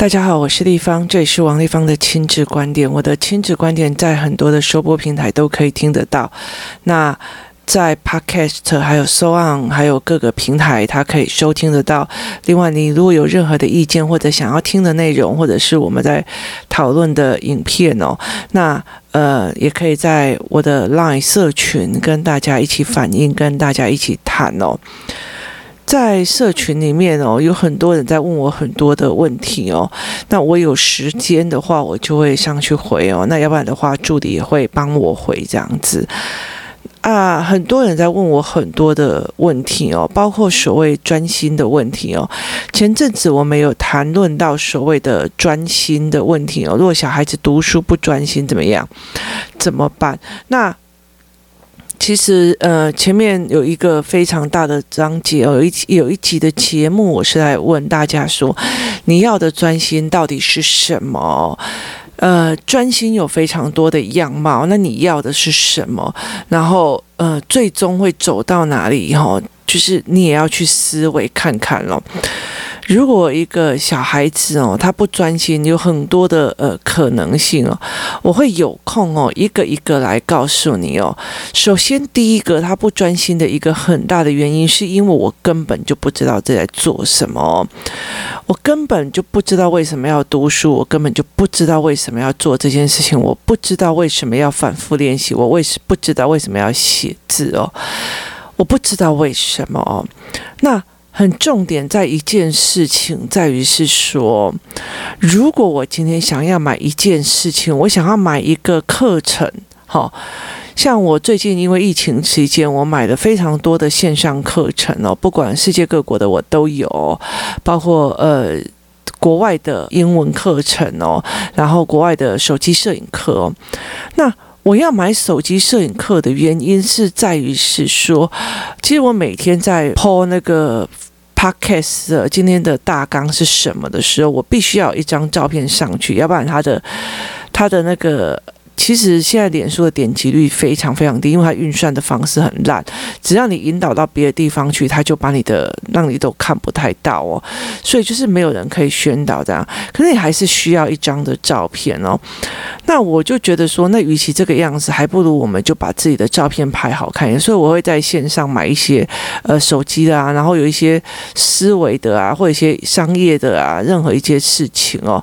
大家好，我是丽芳，这里是王丽芳的亲子观点。我的亲子观点在很多的收播平台都可以听得到。那在 Podcast 还有 So On 还有各个平台，它可以收听得到。另外，你如果有任何的意见或者想要听的内容，或者是我们在讨论的影片哦，那呃，也可以在我的 Line 社群跟大家一起反映，跟大家一起谈哦。在社群里面哦，有很多人在问我很多的问题哦。那我有时间的话，我就会上去回哦。那要不然的话，助理也会帮我回这样子啊。很多人在问我很多的问题哦，包括所谓专心的问题哦。前阵子我们有谈论到所谓的专心的问题哦。如果小孩子读书不专心怎么样？怎么办？那其实，呃，前面有一个非常大的章节，有一有一集的节目，我是来问大家说，你要的专心到底是什么？呃，专心有非常多的样貌，那你要的是什么？然后，呃，最终会走到哪里？哈，就是你也要去思维看看咯。如果一个小孩子哦，他不专心，有很多的呃可能性哦。我会有空哦，一个一个来告诉你哦。首先，第一个他不专心的一个很大的原因，是因为我根本就不知道这在做什么，我根本就不知道为什么要读书，我根本就不知道为什么要做这件事情，我不知道为什么要反复练习，我为什不知道为什么要写字哦，我不知道为什么哦，那。很重点在一件事情，在于是说，如果我今天想要买一件事情，我想要买一个课程，好，像我最近因为疫情期间，我买了非常多的线上课程哦，不管世界各国的我都有，包括呃国外的英文课程哦，然后国外的手机摄影课，那。我要买手机摄影课的原因是在于是说，其实我每天在 po 那个 podcast 今天的大纲是什么的时候，我必须要一张照片上去，要不然他的他的那个。其实现在脸书的点击率非常非常低，因为它运算的方式很烂。只要你引导到别的地方去，它就把你的让你都看不太到哦。所以就是没有人可以宣导这样，可是你还是需要一张的照片哦。那我就觉得说，那与其这个样子，还不如我们就把自己的照片拍好看一点。所以我会在线上买一些呃手机的啊，然后有一些思维的啊，或者一些商业的啊，任何一些事情哦。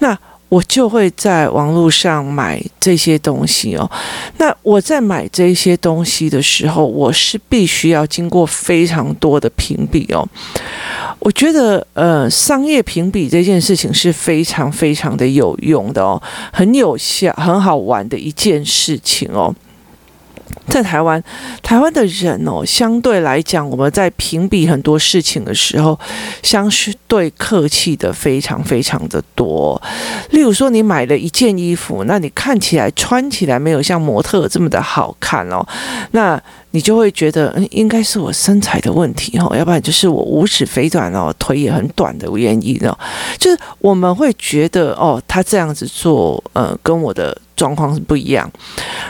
那。我就会在网络上买这些东西哦。那我在买这些东西的时候，我是必须要经过非常多的评比哦。我觉得，呃，商业评比这件事情是非常非常的有用的哦，很有效、很好玩的一件事情哦。在台湾，台湾的人哦，相对来讲，我们在评比很多事情的时候，相对客气的非常非常的多。例如说，你买了一件衣服，那你看起来穿起来没有像模特这么的好看哦，那你就会觉得，嗯，应该是我身材的问题哦，要不然就是我五尺肥短哦，腿也很短的原因哦。就是我们会觉得，哦，他这样子做，呃，跟我的。状况是不一样，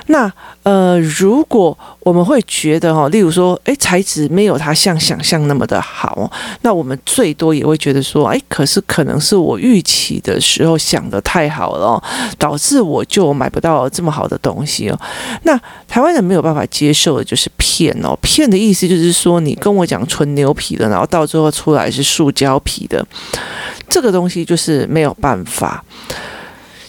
那呃，如果我们会觉得哦，例如说，诶，材质没有他像想象那么的好，那我们最多也会觉得说，诶，可是可能是我预期的时候想得太好了，导致我就买不到这么好的东西哦。那台湾人没有办法接受的就是骗哦，骗的意思就是说，你跟我讲纯牛皮的，然后到最后出来是塑胶皮的，这个东西就是没有办法。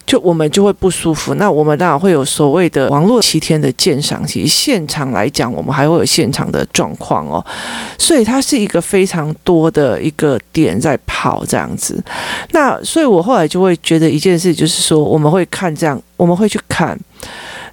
就我们就会不舒服，那我们当然会有所谓的网络七天的鉴赏期，现场来讲，我们还会有现场的状况哦，所以它是一个非常多的一个点在跑这样子。那所以我后来就会觉得一件事，就是说我们会看这样，我们会去看。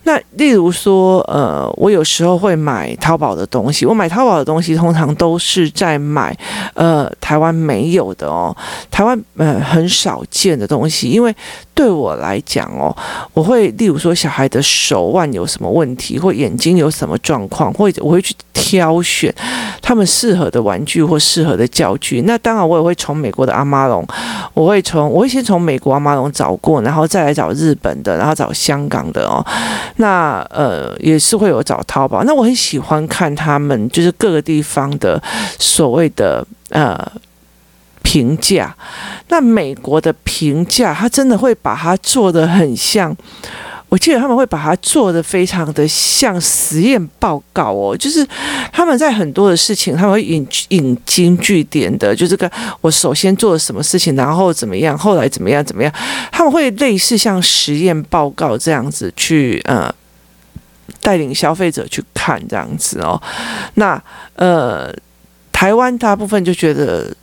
那例如说，呃，我有时候会买淘宝的东西。我买淘宝的东西，通常都是在买，呃，台湾没有的哦，台湾呃很少见的东西。因为对我来讲哦，我会例如说，小孩的手腕有什么问题，或眼睛有什么状况，或者我会去挑选他们适合的玩具或适合的教具。那当然，我也会从美国的阿玛龙，我会从我会先从美国阿玛龙找过，然后再来找日本的，然后找香港的哦。那呃也是会有找淘宝，那我很喜欢看他们就是各个地方的所谓的呃评价。那美国的评价，他真的会把它做得很像。我记得他们会把它做得非常的像实验报告哦，就是他们在很多的事情，他们会引引经据典的，就这个我首先做了什么事情，然后怎么样，后来怎么样怎么样，他们会类似像实验报告这样子去呃带领消费者去看这样子哦。那呃，台湾大部分就觉得。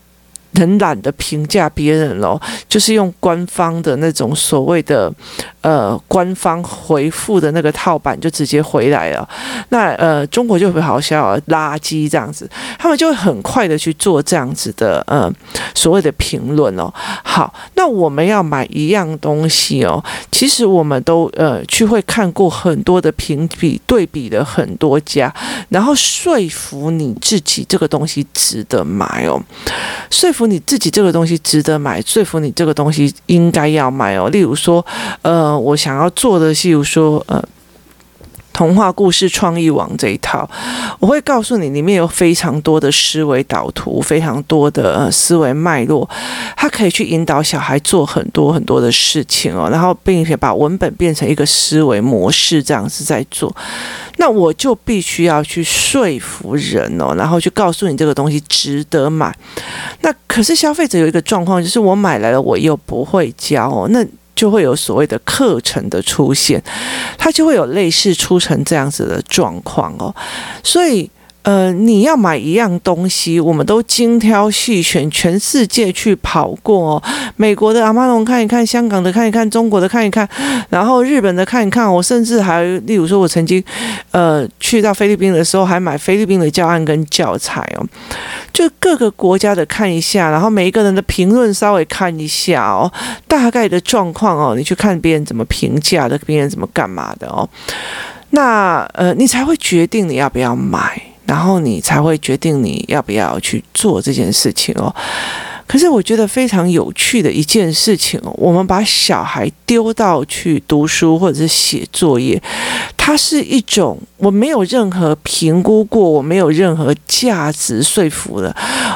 很懒得评价别人喽，就是用官方的那种所谓的呃官方回复的那个套版就直接回来了。那呃中国就会好笑，垃圾这样子，他们就会很快的去做这样子的呃所谓的评论哦。好，那我们要买一样东西哦，其实我们都呃去会看过很多的评比对比的很多家，然后说服你自己这个东西值得买哦，说服。你自己这个东西值得买，说服你这个东西应该要买哦。例如说，呃，我想要做的，例如说，呃。童话故事创意网这一套，我会告诉你，里面有非常多的思维导图，非常多的思维脉络，它可以去引导小孩做很多很多的事情哦，然后并且把文本变成一个思维模式，这样子在做。那我就必须要去说服人哦，然后去告诉你这个东西值得买。那可是消费者有一个状况，就是我买来了，我又不会教哦，那。就会有所谓的课程的出现，它就会有类似出成这样子的状况哦，所以。呃，你要买一样东西，我们都精挑细选，全世界去跑过哦，美国的阿玛龙看一看，香港的看一看，中国的看一看，然后日本的看一看。我甚至还，例如说，我曾经呃去到菲律宾的时候，还买菲律宾的教案跟教材哦，就各个国家的看一下，然后每一个人的评论稍微看一下哦，大概的状况哦，你去看别人怎么评价的，别人怎么干嘛的哦，那呃，你才会决定你要不要买。然后你才会决定你要不要去做这件事情哦。可是我觉得非常有趣的一件事情，我们把小孩丢到去读书或者是写作业，它是一种我没有任何评估过，我没有任何价值说服的，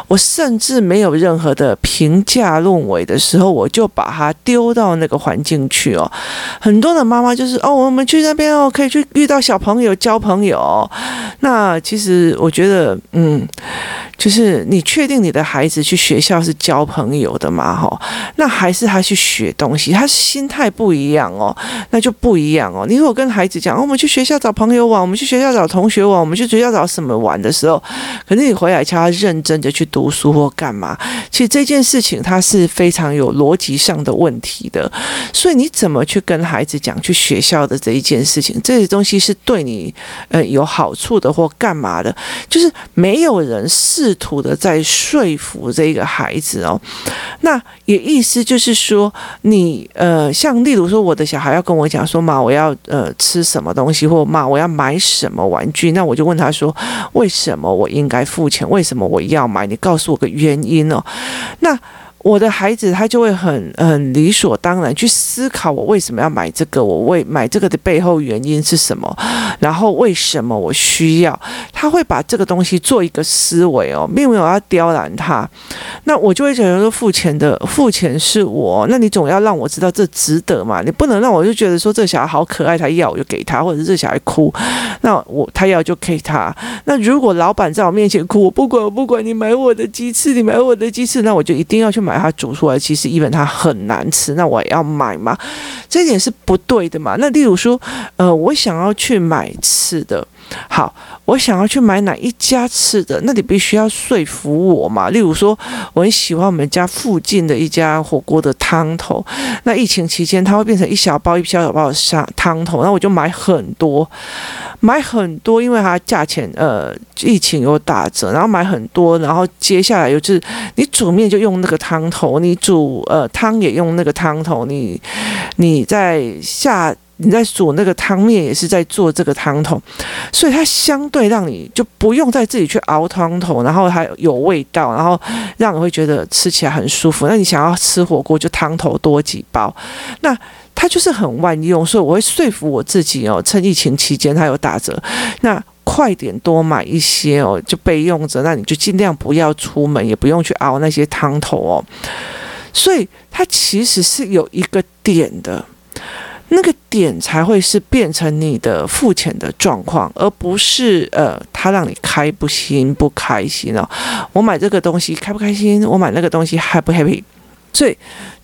我甚至没有任何的评价论为的时候，我就把它丢到那个环境去哦。很多的妈妈就是哦，我们去那边哦，可以去遇到小朋友交朋友。那其实我觉得，嗯。就是你确定你的孩子去学校是交朋友的嘛？哈，那还是他去学东西，他心态不一样哦，那就不一样哦。你如果跟孩子讲，哦，我们去学校找朋友玩，我们去学校找同学玩，我们去学校找什么玩的时候，可是你回来叫他认真的去读书或干嘛？其实这件事情它是非常有逻辑上的问题的。所以你怎么去跟孩子讲去学校的这一件事情，这些东西是对你呃有好处的或干嘛的？就是没有人。试图的在说服这个孩子哦，那也意思就是说，你呃，像例如说，我的小孩要跟我讲说嘛，我要呃吃什么东西，或嘛我要买什么玩具，那我就问他说，为什么我应该付钱？为什么我要买？你告诉我个原因哦，那。我的孩子他就会很很理所当然去思考，我为什么要买这个，我为买这个的背后原因是什么，然后为什么我需要，他会把这个东西做一个思维哦，并没有要刁难他。那我就会觉得说，付钱的付钱是我，那你总要让我知道这值得嘛，你不能让我就觉得说这小孩好可爱，他要我就给他，或者是这小孩哭，那我他要就给他。那如果老板在我面前哭，我不管我不管，你买我的鸡翅，你买我的鸡翅，那我就一定要去买。它煮出来其实，一本它很难吃，那我也要买嘛？这点是不对的嘛？那例如说，呃，我想要去买吃的，好。我想要去买哪一家吃的，那你必须要说服我嘛。例如说，我很喜欢我们家附近的一家火锅的汤头。那疫情期间，它会变成一小包一小包的汤汤头，那我就买很多，买很多，因为它价钱呃，疫情有打折，然后买很多，然后接下来就是你煮面就用那个汤头，你煮呃汤也用那个汤头，你你在下。你在煮那个汤面，也是在做这个汤头，所以它相对让你就不用再自己去熬汤头，然后还有味道，然后让你会觉得吃起来很舒服。那你想要吃火锅，就汤头多几包，那它就是很万用。所以我会说服我自己哦，趁疫情期间它有打折，那快点多买一些哦，就备用着。那你就尽量不要出门，也不用去熬那些汤头哦。所以它其实是有一个点的。那个点才会是变成你的付钱的状况，而不是呃，他让你开不心不开心哦。我买这个东西开不开心？我买那个东西 happ 不 happy？所以。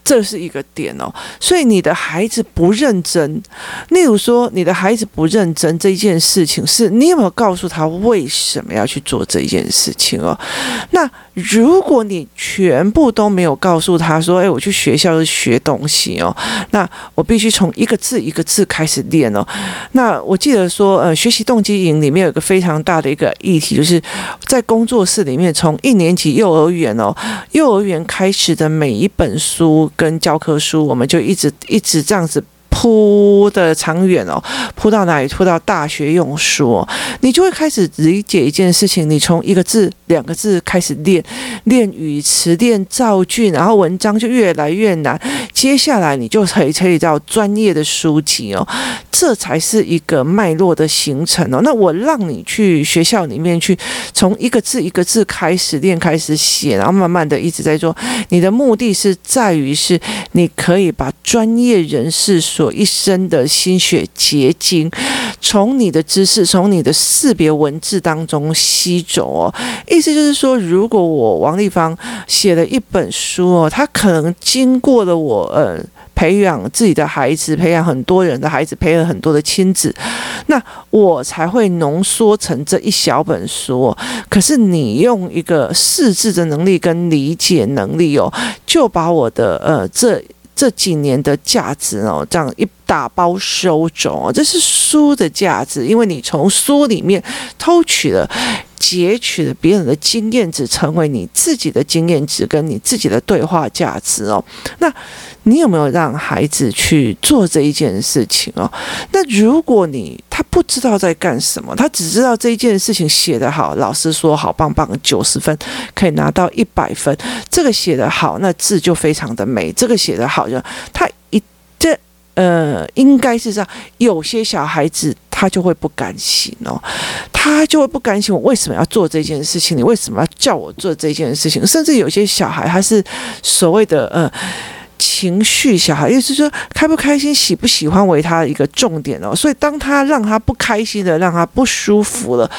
这是一个点哦，所以你的孩子不认真，例如说你的孩子不认真这一件事情，是你有没有告诉他为什么要去做这一件事情哦？那如果你全部都没有告诉他说，哎，我去学校是学东西哦，那我必须从一个字一个字开始练哦。那我记得说，呃，学习动机营里面有一个非常大的一个议题，就是在工作室里面，从一年级幼儿园哦，幼儿园开始的每一本书。跟教科书，我们就一直一直这样子。铺的长远哦，铺到哪里？铺到大学用书，你就会开始理解一件事情。你从一个字、两个字开始练，练语词、练造句，然后文章就越来越难。接下来你就可以可以到专业的书籍哦，这才是一个脉络的形成哦。那我让你去学校里面去，从一个字一个字开始练，开始写，然后慢慢的一直在做。你的目的是在于是，你可以把专业人士所一生的心血结晶，从你的知识，从你的识别文字当中吸走哦。意思就是说，如果我王丽芳写了一本书哦，他可能经过了我呃培养自己的孩子，培养很多人的孩子，培养很多的亲子，那我才会浓缩成这一小本书。可是你用一个识字的能力跟理解能力哦，就把我的呃这。这几年的价值哦，这样一打包收走哦，这是书的价值，因为你从书里面偷取了、截取了别人的经验值，成为你自己的经验值跟你自己的对话价值哦。那你有没有让孩子去做这一件事情哦？那如果你他不知道在干什么，他只知道这一件事情写得好，老师说好棒棒，九十分可以拿到一百分。这个写得好，那字就非常的美。这个写得好，就他一这呃，应该是这样。有些小孩子他就会不甘心哦，他就会不甘心。我为什么要做这件事情？你为什么要叫我做这件事情？甚至有些小孩他是所谓的呃。情绪小孩，意思是说开不开心、喜不喜欢为他一个重点哦。所以当他让他不开心的、让他不舒服了，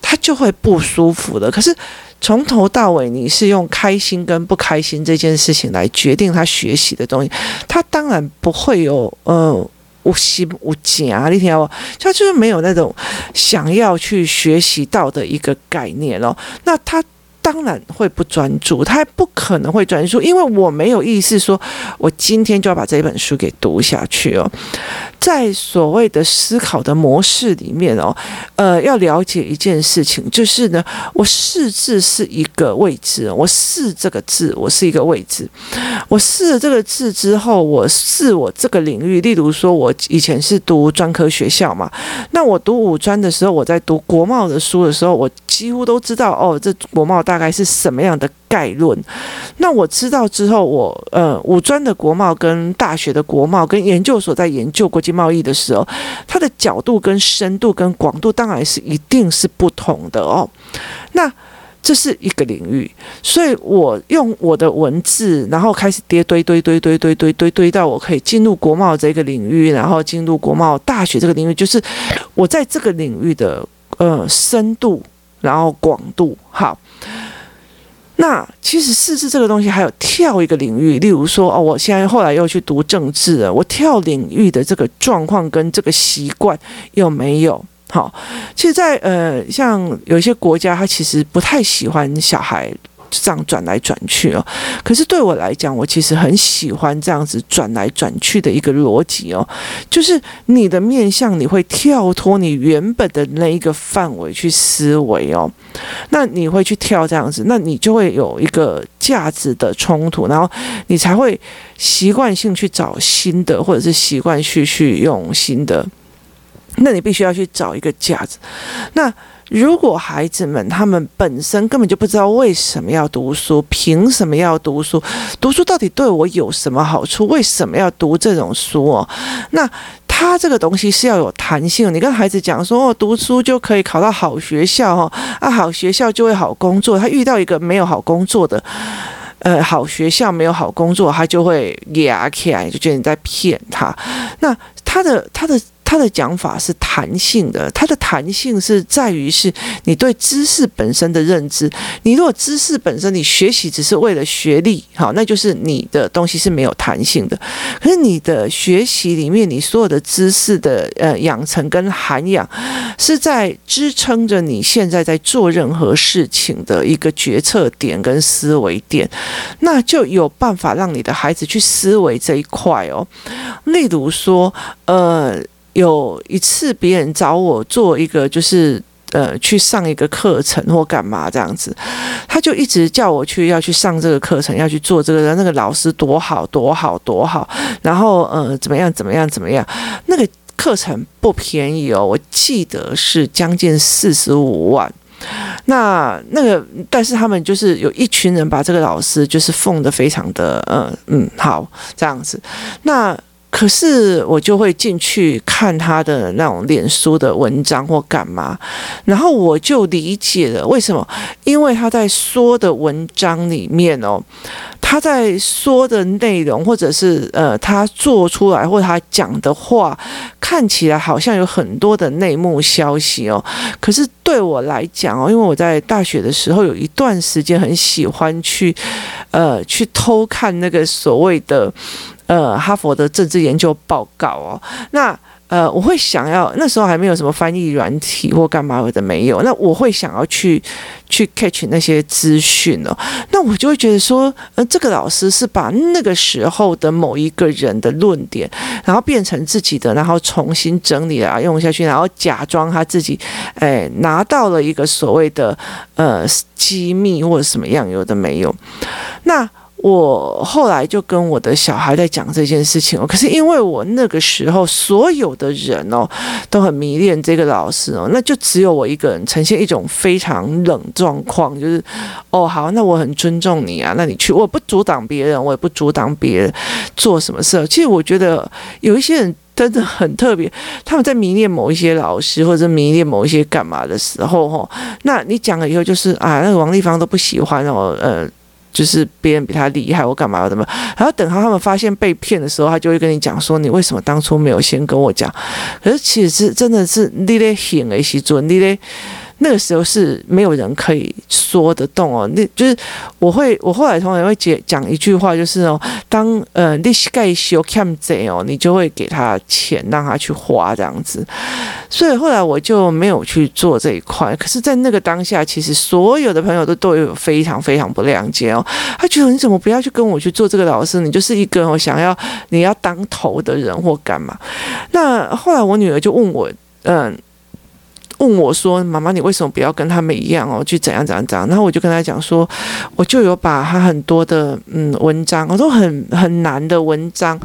他就会不舒服的。可是从头到尾，你是用开心跟不开心这件事情来决定他学习的东西，他当然不会有呃无心无假。你听到不？他就是没有那种想要去学习到的一个概念哦。那他。当然会不专注，他还不可能会专注，因为我没有意思说，我今天就要把这本书给读下去哦。在所谓的思考的模式里面哦，呃，要了解一件事情，就是呢，我试字是一个位置，我试这个字，我是一个位置。我试了这个字之后，我试我这个领域。例如说，我以前是读专科学校嘛，那我读五专的时候，我在读国贸的书的时候，我几乎都知道哦，这国贸大大概是什么样的概论。那我知道之后，我呃五专的国贸跟大学的国贸跟研究所在研究国际贸易的时候，它的角度跟深度跟广度当然是一定是不同的哦。那这是一个领域，所以我用我的文字，然后开始叠堆堆堆堆堆堆堆堆到我可以进入国贸这个领域，然后进入国贸大学这个领域，就是我在这个领域的呃深度。然后广度好，那其实四字这个东西还有跳一个领域，例如说哦，我现在后来又去读政治了，我跳领域的这个状况跟这个习惯有没有？好，其实在，在呃，像有一些国家，他其实不太喜欢小孩。这样转来转去哦，可是对我来讲，我其实很喜欢这样子转来转去的一个逻辑哦，就是你的面向你会跳脱你原本的那一个范围去思维哦，那你会去跳这样子，那你就会有一个价值的冲突，然后你才会习惯性去找新的，或者是习惯去去用新的，那你必须要去找一个价值，那。如果孩子们他们本身根本就不知道为什么要读书，凭什么要读书？读书到底对我有什么好处？为什么要读这种书哦？那他这个东西是要有弹性。你跟孩子讲说哦，读书就可以考到好学校哦，啊，好学校就会好工作。他遇到一个没有好工作的。呃好学校没有好工作，他就会牙起来，就觉得你在骗他。那他的他的。他的讲法是弹性的，他的弹性是在于是你对知识本身的认知。你如果知识本身你学习只是为了学历，好，那就是你的东西是没有弹性的。可是你的学习里面，你所有的知识的呃养成跟涵养，是在支撑着你现在在做任何事情的一个决策点跟思维点，那就有办法让你的孩子去思维这一块哦。例如说，呃。有一次，别人找我做一个，就是呃，去上一个课程或干嘛这样子，他就一直叫我去要去上这个课程，要去做这个，那个老师多好多好多好，然后呃，怎么样怎么样怎么样，那个课程不便宜哦，我记得是将近四十五万。那那个，但是他们就是有一群人把这个老师就是奉的非常的嗯嗯好这样子，那。可是我就会进去看他的那种脸书的文章或干嘛，然后我就理解了为什么，因为他在说的文章里面哦，他在说的内容或者是呃他做出来或他讲的话，看起来好像有很多的内幕消息哦。可是对我来讲哦，因为我在大学的时候有一段时间很喜欢去呃去偷看那个所谓的。呃，哈佛的政治研究报告哦，那呃，我会想要那时候还没有什么翻译软体或干嘛我的没有，那我会想要去去 catch 那些资讯哦，那我就会觉得说，呃，这个老师是把那个时候的某一个人的论点，然后变成自己的，然后重新整理啊用下去，然后假装他自己哎拿到了一个所谓的呃机密或者什么样有的没有，那。我后来就跟我的小孩在讲这件事情哦，可是因为我那个时候所有的人哦都很迷恋这个老师哦，那就只有我一个人呈现一种非常冷状况，就是哦好，那我很尊重你啊，那你去，我不阻挡别人，我也不阻挡别人做什么事。其实我觉得有一些人真的很特别，他们在迷恋某一些老师或者迷恋某一些干嘛的时候，哦，那你讲了以后就是啊，那个王丽芳都不喜欢哦，呃。就是别人比他厉害，我干嘛怎么？然后等到他们发现被骗的时候，他就会跟你讲说：“你为什么当初没有先跟我讲？”可是其实是真的是你咧行的时阵，你咧。那个时候是没有人可以说得动哦，那就是我会，我后来同学会讲讲一句话，就是哦，当呃你盖修看贼哦，你就会给他钱让他去花这样子，所以后来我就没有去做这一块。可是，在那个当下，其实所有的朋友都对我有非常非常不谅解哦，他觉得你怎么不要去跟我去做这个老师，你就是一个我想要你要当头的人或干嘛？那后来我女儿就问我，嗯。问我说：“妈妈，你为什么不要跟他们一样哦？去怎样怎样怎样？”然后我就跟他讲说：“我就有把他很多的嗯文章，我都很很难的文章，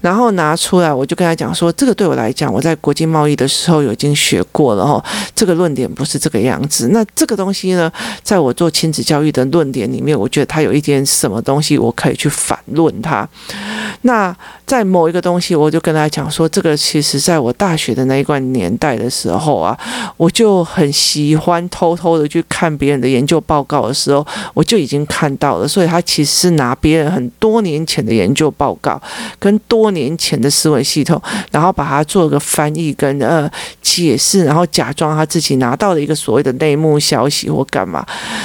然后拿出来，我就跟他讲说：这个对我来讲，我在国际贸易的时候已经学过了哦。这个论点不是这个样子。那这个东西呢，在我做亲子教育的论点里面，我觉得他有一点什么东西，我可以去反论他。那在某一个东西，我就跟他讲说：这个其实在我大学的那一段年代的时候啊。”我我就很喜欢偷偷的去看别人的研究报告的时候，我就已经看到了。所以他其实是拿别人很多年前的研究报告跟多年前的思维系统，然后把它做个翻译跟呃解释，然后假装他自己拿到了一个所谓的内幕消息或干嘛。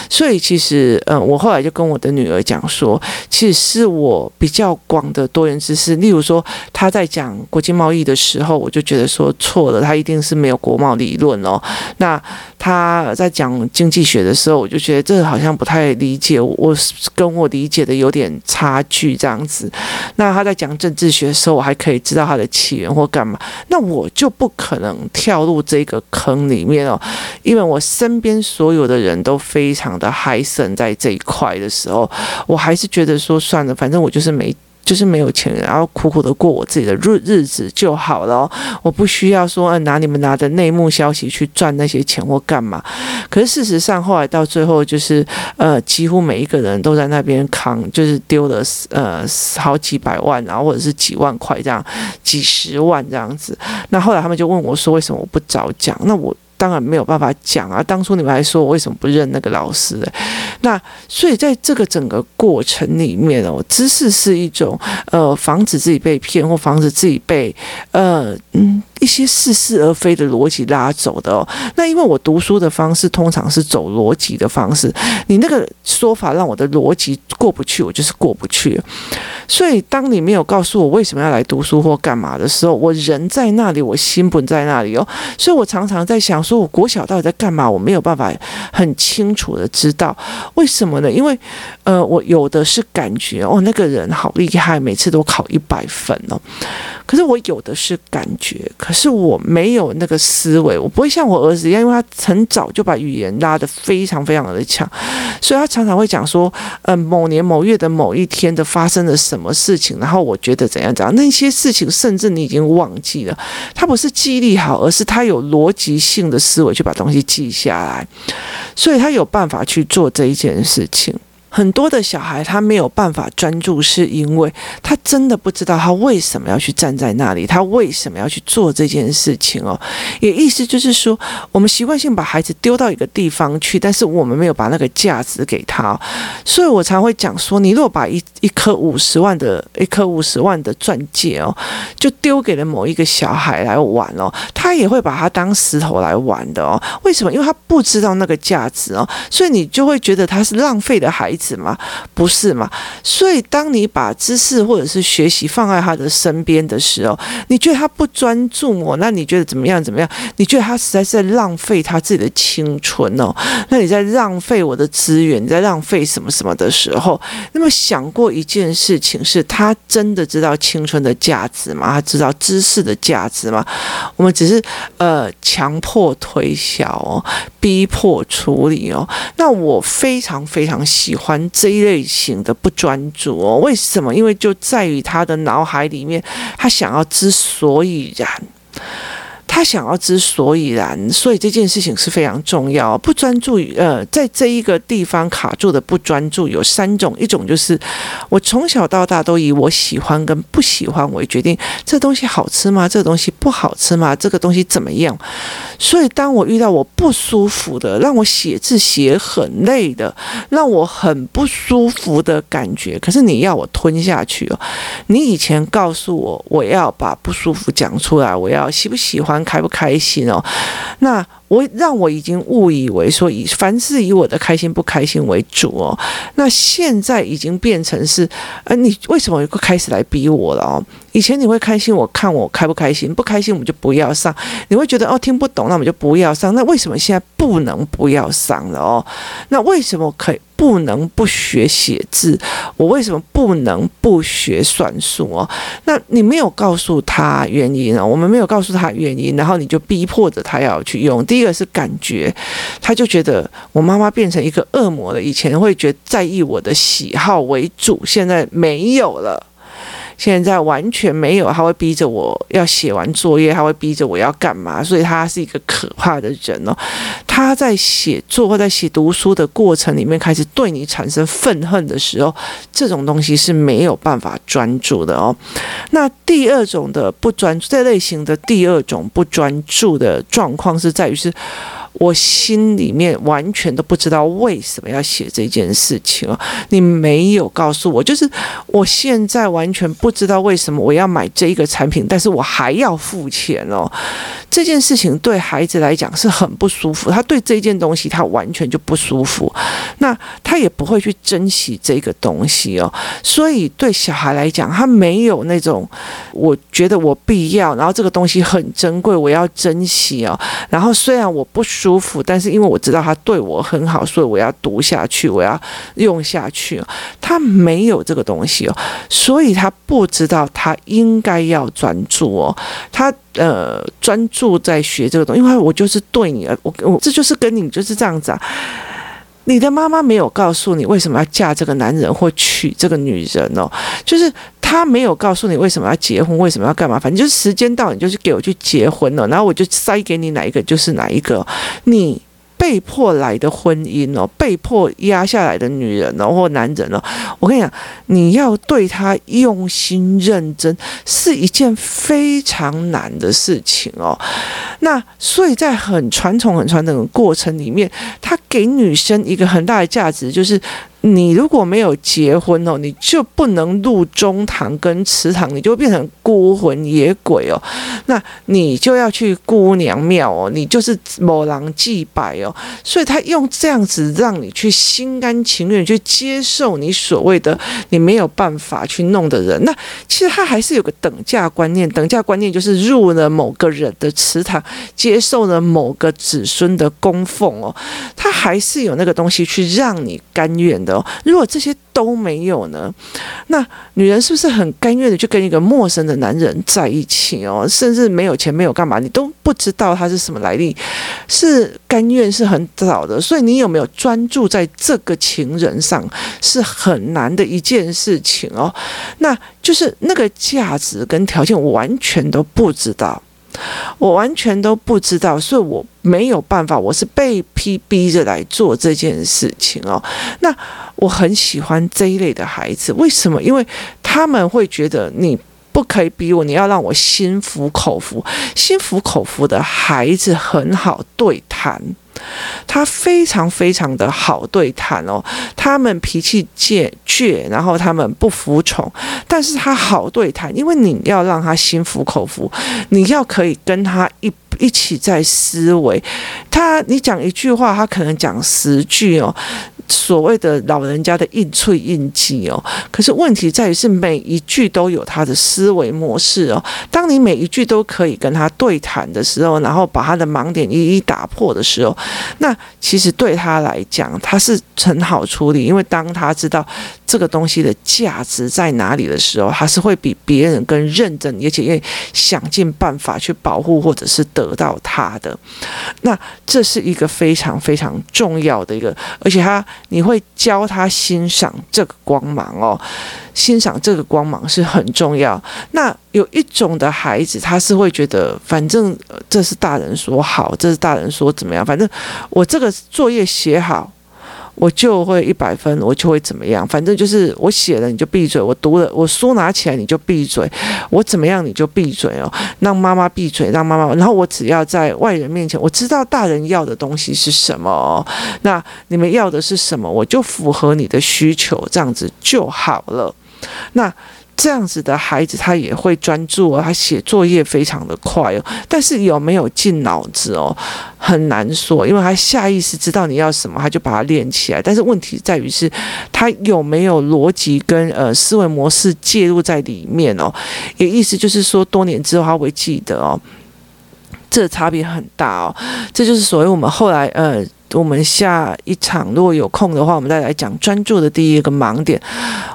所以其实，嗯，我后来就跟我的女儿讲说，其实是我比较广的多元知识。例如说，他在讲国际贸易的时候，我就觉得说错了，他一定是没有国贸理论哦。那他在讲经济学的时候，我就觉得这好像不太理解，我跟我理解的有点差距这样子。那他在讲政治学的时候，我还可以知道它的起源或干嘛，那我就不可能跳入这个坑里面哦，因为我身边所有的人都非常的嗨森在这一块的时候，我还是觉得说算了，反正我就是没。就是没有钱，然后苦苦的过我自己的日日子就好了。我不需要说拿你们拿的内幕消息去赚那些钱或干嘛。可是事实上，后来到最后，就是呃，几乎每一个人都在那边扛，就是丢了呃好几百万，然后或者是几万块这样，几十万这样子。那后来他们就问我说，为什么我不早讲？那我。当然没有办法讲啊。当初你们还说我为什么不认那个老师？那所以在这个整个过程里面哦，知识是一种呃防止自己被骗或防止自己被呃嗯。一些似是而非的逻辑拉走的哦，那因为我读书的方式通常是走逻辑的方式，你那个说法让我的逻辑过不去，我就是过不去。所以当你没有告诉我为什么要来读书或干嘛的时候，我人在那里，我心不在那里哦。所以我常常在想，说我国小到底在干嘛？我没有办法很清楚的知道为什么呢？因为呃，我有的是感觉哦，那个人好厉害，每次都考一百分哦。可是我有的是感觉。可是我没有那个思维，我不会像我儿子一样，因为他很早就把语言拉得非常非常的强，所以他常常会讲说，呃，某年某月的某一天的发生了什么事情，然后我觉得怎样怎样，那些事情甚至你已经忘记了，他不是记忆力好，而是他有逻辑性的思维去把东西记下来，所以他有办法去做这一件事情。很多的小孩他没有办法专注，是因为他真的不知道他为什么要去站在那里，他为什么要去做这件事情哦。也意思就是说，我们习惯性把孩子丢到一个地方去，但是我们没有把那个价值给他。所以我常会讲说，你如果把一一颗五十万的一颗五十万的钻戒哦，就丢给了某一个小孩来玩哦，他也会把它当石头来玩的哦。为什么？因为他不知道那个价值哦，所以你就会觉得他是浪费的孩子。子吗？不是嘛？所以当你把知识或者是学习放在他的身边的时候，你觉得他不专注哦？那你觉得怎么样？怎么样？你觉得他实在是在浪费他自己的青春哦？那你在浪费我的资源，你在浪费什么什么的时候，那么想过一件事情，是他真的知道青春的价值吗？他知道知识的价值吗？我们只是呃强迫推销哦，逼迫处理哦。那我非常非常喜欢。这一类型的不专注哦，为什么？因为就在于他的脑海里面，他想要之所以然。他想要知所以然，所以这件事情是非常重要。不专注于呃，在这一个地方卡住的不专注有三种，一种就是我从小到大都以我喜欢跟不喜欢为决定，这东西好吃吗？这东西不好吃吗？这个东西怎么样？所以当我遇到我不舒服的，让我写字写很累的，让我很不舒服的感觉，可是你要我吞下去哦。你以前告诉我我要把不舒服讲出来，我要喜不喜欢？开不开心哦？那我让我已经误以为说以凡事以我的开心不开心为主哦。那现在已经变成是，呃，你为什么又开始来逼我了哦？以前你会开心，我看我开不开心，不开心我们就不要上。你会觉得哦听不懂，那我们就不要上。那为什么现在不能不要上了哦？那为什么可以？不能不学写字，我为什么不能不学算术哦？那你没有告诉他原因啊？我们没有告诉他原因，然后你就逼迫着他要去用。第一个是感觉，他就觉得我妈妈变成一个恶魔了。以前会觉得在意我的喜好为主，现在没有了。现在完全没有，他会逼着我要写完作业，他会逼着我要干嘛？所以他是一个可怕的人哦。他在写作或在写读书的过程里面，开始对你产生愤恨的时候，这种东西是没有办法专注的哦。那第二种的不专注，这类型的第二种不专注的状况是在于是。我心里面完全都不知道为什么要写这件事情哦，你没有告诉我，就是我现在完全不知道为什么我要买这一个产品，但是我还要付钱哦。这件事情对孩子来讲是很不舒服，他对这件东西他完全就不舒服，那他也不会去珍惜这个东西哦。所以对小孩来讲，他没有那种我觉得我必要，然后这个东西很珍贵，我要珍惜哦。然后虽然我不舒服，但是因为我知道他对我很好，所以我要读下去，我要用下去。他没有这个东西哦，所以他不知道他应该要专注哦。他呃专注在学这个东西，因为我就是对你，我我这就是跟你就是这样子啊。你的妈妈没有告诉你为什么要嫁这个男人或娶这个女人哦，就是他没有告诉你为什么要结婚，为什么要干嘛，反正就是时间到，你就是给我去结婚了，然后我就塞给你哪一个就是哪一个，你被迫来的婚姻哦，被迫压下来的女人哦，或男人哦，我跟你讲，你要对他用心认真，是一件非常难的事情哦。那所以在很传统、很传统的过程里面，他给女生一个很大的价值，就是。你如果没有结婚哦，你就不能入中堂跟祠堂，你就变成孤魂野鬼哦。那你就要去姑娘庙哦，你就是某郎祭拜哦。所以他用这样子让你去心甘情愿去接受你所谓的你没有办法去弄的人。那其实他还是有个等价观念，等价观念就是入了某个人的祠堂，接受了某个子孙的供奉哦，他还是有那个东西去让你甘愿。如果这些都没有呢？那女人是不是很甘愿的去跟一个陌生的男人在一起哦？甚至没有钱，没有干嘛，你都不知道他是什么来历，是甘愿是很早的。所以你有没有专注在这个情人上，是很难的一件事情哦。那就是那个价值跟条件，完全都不知道。我完全都不知道，所以我没有办法，我是被逼逼着来做这件事情哦。那我很喜欢这一类的孩子，为什么？因为他们会觉得你不可以逼我，你要让我心服口服。心服口服的孩子很好对谈。他非常非常的好对谈哦，他们脾气倔倔，然后他们不服从，但是他好对谈，因为你要让他心服口服，你要可以跟他一一起在思维，他你讲一句话，他可能讲十句哦。所谓的老人家的应脆应记哦，可是问题在于是每一句都有他的思维模式哦。当你每一句都可以跟他对谈的时候，然后把他的盲点一一打破的时候，那其实对他来讲，他是很好处理，因为当他知道这个东西的价值在哪里的时候，他是会比别人更认真，而且愿意想尽办法去保护或者是得到他的。那这是一个非常非常重要的一个，而且他。你会教他欣赏这个光芒哦，欣赏这个光芒是很重要。那有一种的孩子，他是会觉得，反正这是大人说好，这是大人说怎么样，反正我这个作业写好。我就会一百分，我就会怎么样？反正就是我写了你就闭嘴，我读了我书拿起来你就闭嘴，我怎么样你就闭嘴哦，让妈妈闭嘴，让妈妈。然后我只要在外人面前，我知道大人要的东西是什么，那你们要的是什么，我就符合你的需求，这样子就好了。那。这样子的孩子，他也会专注哦，他写作业非常的快哦，但是有没有进脑子哦，很难说，因为他下意识知道你要什么，他就把它练起来。但是问题在于是，他有没有逻辑跟呃思维模式介入在里面哦？也意思就是说，多年之后他会记得哦，这差别很大哦。这就是所谓我们后来呃。我们下一场如果有空的话，我们再来讲专注的第一个盲点。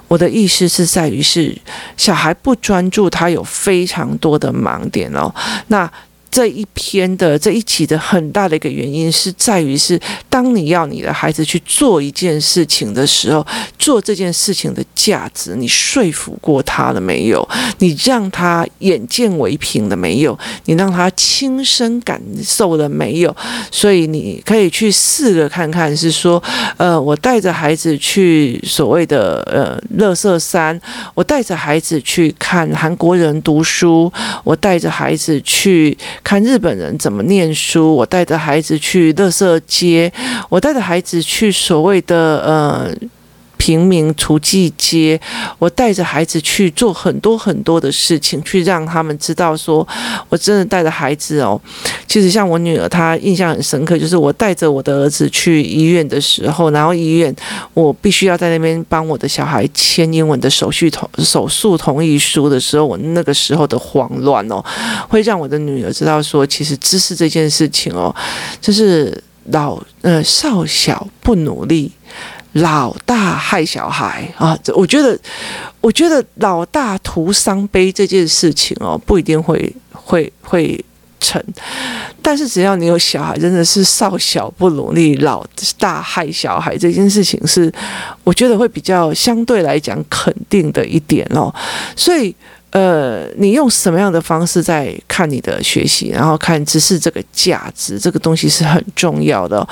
我的意思是在于是小孩不专注，他有非常多的盲点哦。那。这一篇的这一集的很大的一个原因是在于是，当你要你的孩子去做一件事情的时候，做这件事情的价值，你说服过他了没有？你让他眼见为凭了没有？你让他亲身感受了没有？所以你可以去试着看看，是说，呃，我带着孩子去所谓的呃乐色山，我带着孩子去看韩国人读书，我带着孩子去。看日本人怎么念书，我带着孩子去乐色街，我带着孩子去所谓的呃。平民厨具街，我带着孩子去做很多很多的事情，去让他们知道说，我真的带着孩子哦。其实像我女儿，她印象很深刻，就是我带着我的儿子去医院的时候，然后医院我必须要在那边帮我的小孩签英文的手续同手术同意书的时候，我那个时候的慌乱哦，会让我的女儿知道说，其实知识这件事情哦，就是老呃少小不努力。老大害小孩啊！我觉得，我觉得老大徒伤悲这件事情哦，不一定会会会成。但是只要你有小孩，真的是少小不努力，老大害小孩这件事情是，我觉得会比较相对来讲肯定的一点哦。所以。呃，你用什么样的方式在看你的学习，然后看知识这个价值，这个东西是很重要的。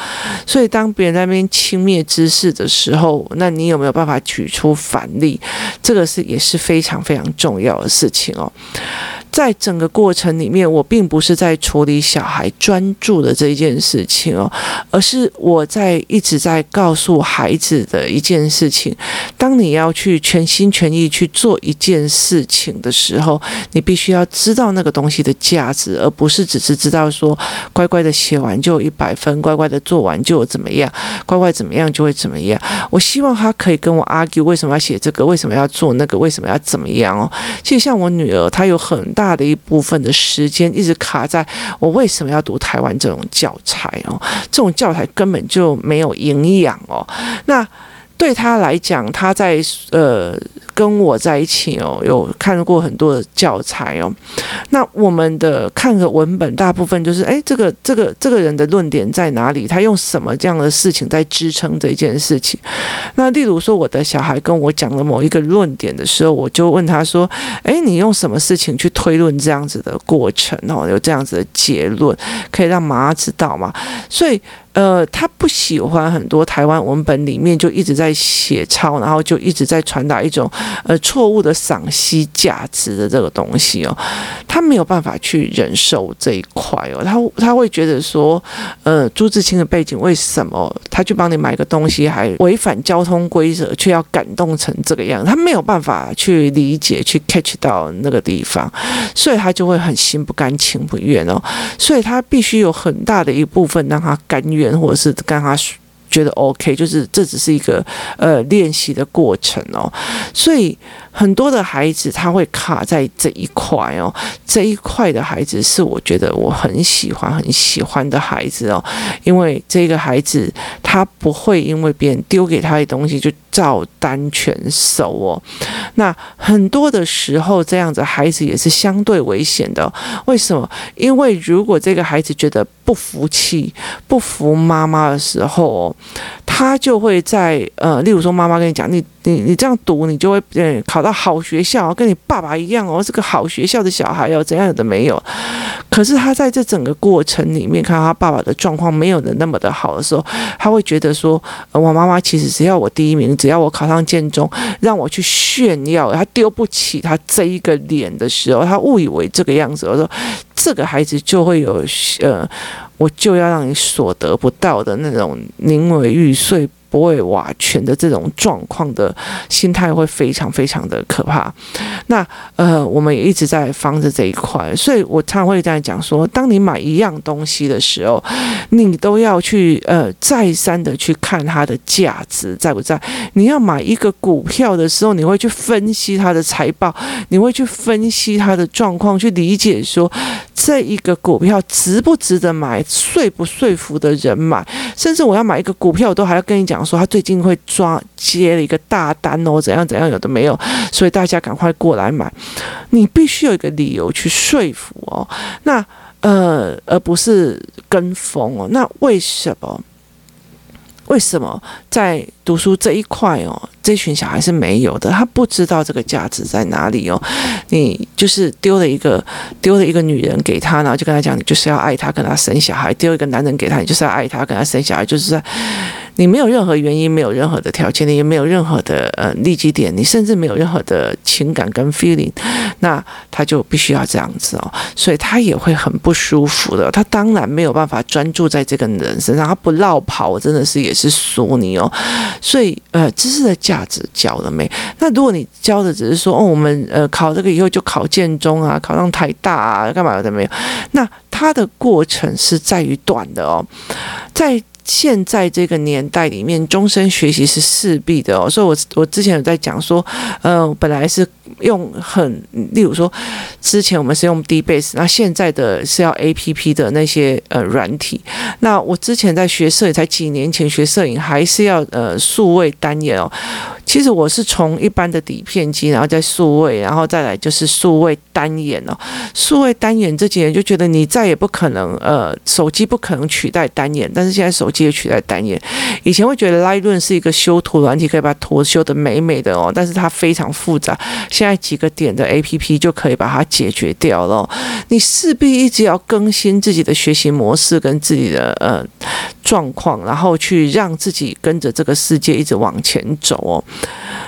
所以当别人那边轻蔑知识的时候，那你有没有办法举出反例？这个是也是非常非常重要的事情哦。在整个过程里面，我并不是在处理小孩专注的这一件事情哦，而是我在一直在告诉孩子的一件事情：当你要去全心全意去做一件事情的时候，你必须要知道那个东西的价值，而不是只是知道说乖乖的写完就一百分，乖乖的做完就怎么样，乖乖怎么样就会怎么样。我希望他可以跟我 argue 为什么要写这个，为什么要做那个，为什么要怎么样哦。其实像我女儿，她有很大。大的一部分的时间一直卡在我为什么要读台湾这种教材哦？这种教材根本就没有营养哦。那对他来讲，他在呃。跟我在一起哦，有看过很多的教材哦。那我们的看个文本，大部分就是，诶，这个这个这个人的论点在哪里？他用什么这样的事情在支撑这件事情？那例如说，我的小孩跟我讲了某一个论点的时候，我就问他说，诶，你用什么事情去推论这样子的过程哦？有这样子的结论，可以让妈妈知道吗？所以。呃，他不喜欢很多台湾文本里面就一直在写抄，然后就一直在传达一种呃错误的赏析价值的这个东西哦，他没有办法去忍受这一块哦，他他会觉得说，呃，朱自清的背景为什么他去帮你买个东西还违反交通规则，却要感动成这个样子？他没有办法去理解去 catch 到那个地方，所以他就会很心不甘情不愿哦，所以他必须有很大的一部分让他甘愿。或者是跟他觉得 OK，就是这只是一个呃练习的过程哦，所以很多的孩子他会卡在这一块哦，这一块的孩子是我觉得我很喜欢很喜欢的孩子哦，因为这个孩子他不会因为别人丢给他的东西就照单全收哦，那很多的时候这样子孩子也是相对危险的，为什么？因为如果这个孩子觉得不服气、不服妈妈的时候，他就会在呃，例如说妈妈跟你讲，你你你这样读，你就会嗯考到好学校，跟你爸爸一样哦，是个好学校的小孩哦，怎样的没有？可是他在这整个过程里面，看到他爸爸的状况没有的那么的好的时候，他会觉得说，呃，我妈妈其实只要我第一名，只要我考上建中，让我去炫耀，他丢不起他这一个脸的时候，他误以为这个样子，我说。这个孩子就会有，呃，我就要让你所得不到的那种宁为玉碎，不会瓦全的这种状况的心态会非常非常的可怕。那呃，我们也一直在防着这一块，所以我常常会这样讲说：当你买一样东西的时候，你都要去呃再三的去看它的价值在不在。你要买一个股票的时候，你会去分析它的财报，你会去分析它的状况，去理解说这一个股票值不值得买，说不说服的人买。甚至我要买一个股票，我都还要跟你讲。说他最近会抓接了一个大单哦，怎样怎样，有的没有，所以大家赶快过来买。你必须有一个理由去说服哦，那呃，而不是跟风哦。那为什么？为什么在读书这一块哦，这群小孩是没有的？他不知道这个价值在哪里哦。你就是丢了一个丢了一个女人给他，然后就跟他讲，你就是要爱他，跟他生小孩；丢一个男人给他，你就是要爱他，跟他生小孩，就是在。你没有任何原因，没有任何的条件，你也没有任何的呃利基点，你甚至没有任何的情感跟 feeling，那他就必须要这样子哦，所以他也会很不舒服的。他当然没有办法专注在这个人身上，他不落跑，真的是也是说你哦。所以呃，知识的价值教了没？那如果你教的只是说哦，我们呃考这个以后就考建中啊，考上台大啊，干嘛的没有？那他的过程是在于短的哦，在。现在这个年代里面，终身学习是势必的哦，所以我我之前有在讲说，呃，本来是用很，例如说，之前我们是用 DBase，那现在的是要 APP 的那些呃软体，那我之前在学摄影，才几年前学摄影，还是要呃数位单眼哦。其实我是从一般的底片机，然后再数位，然后再来就是数位单眼哦。数位单眼这几年就觉得你再也不可能呃手机不可能取代单眼，但是现在手接取代单眼。以前会觉得 Lightroom 是一个修图软体，可以把图修得美美的哦，但是它非常复杂。现在几个点的 APP 就可以把它解决掉了。你势必一直要更新自己的学习模式跟自己的呃状况，然后去让自己跟着这个世界一直往前走哦。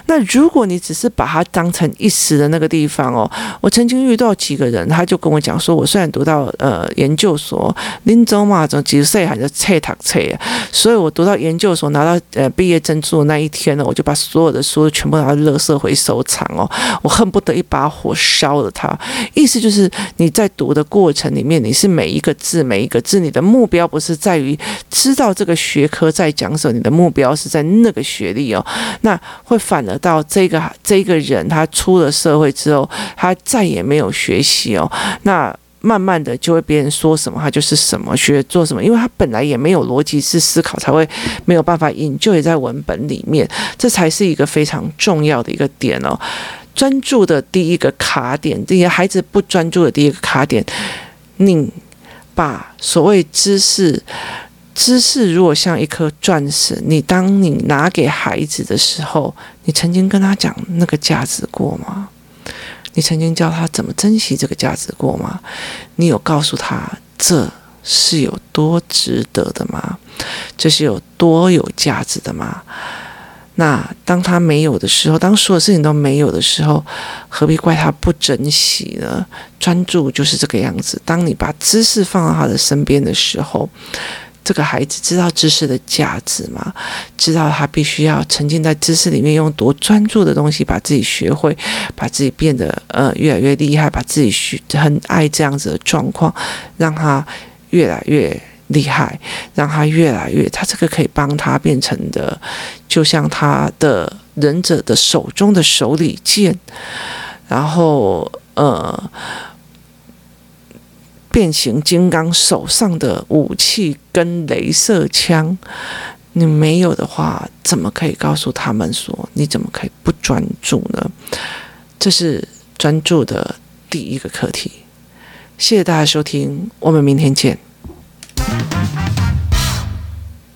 那如果你只是把它当成一时的那个地方哦，我曾经遇到几个人，他就跟我讲说，我虽然读到呃研究所，临走嘛，从几十岁还是册读册啊，所以我读到研究所拿到呃毕业证书的那一天呢，我就把所有的书全部拿到垃圾回收场哦，我恨不得一把火烧了它。意思就是你在读的过程里面，你是每一个字每一个字，你的目标不是在于知道这个学科在讲什么，你的目标是在那个学历哦，那会反而。到这个这个人，他出了社会之后，他再也没有学习哦。那慢慢的就会别人说什么，他就是什么学做什么，因为他本来也没有逻辑式思考，才会没有办法引就也在文本里面。这才是一个非常重要的一个点哦。专注的第一个卡点，这些孩子不专注的第一个卡点，你把所谓知识。知识如果像一颗钻石，你当你拿给孩子的时候，你曾经跟他讲那个价值过吗？你曾经教他怎么珍惜这个价值过吗？你有告诉他这是有多值得的吗？这是有多有价值的吗？那当他没有的时候，当所有事情都没有的时候，何必怪他不珍惜呢？专注就是这个样子。当你把知识放到他的身边的时候。这个孩子知道知识的价值吗？知道他必须要沉浸在知识里面，用多专注的东西把自己学会，把自己变得呃越来越厉害，把自己学很爱这样子的状况，让他越来越厉害，让他越来越他这个可以帮他变成的，就像他的忍者的手中的手里剑，然后呃。变形金刚手上的武器跟镭射枪，你没有的话，怎么可以告诉他们说，你怎么可以不专注呢？这是专注的第一个课题。谢谢大家收听，我们明天见。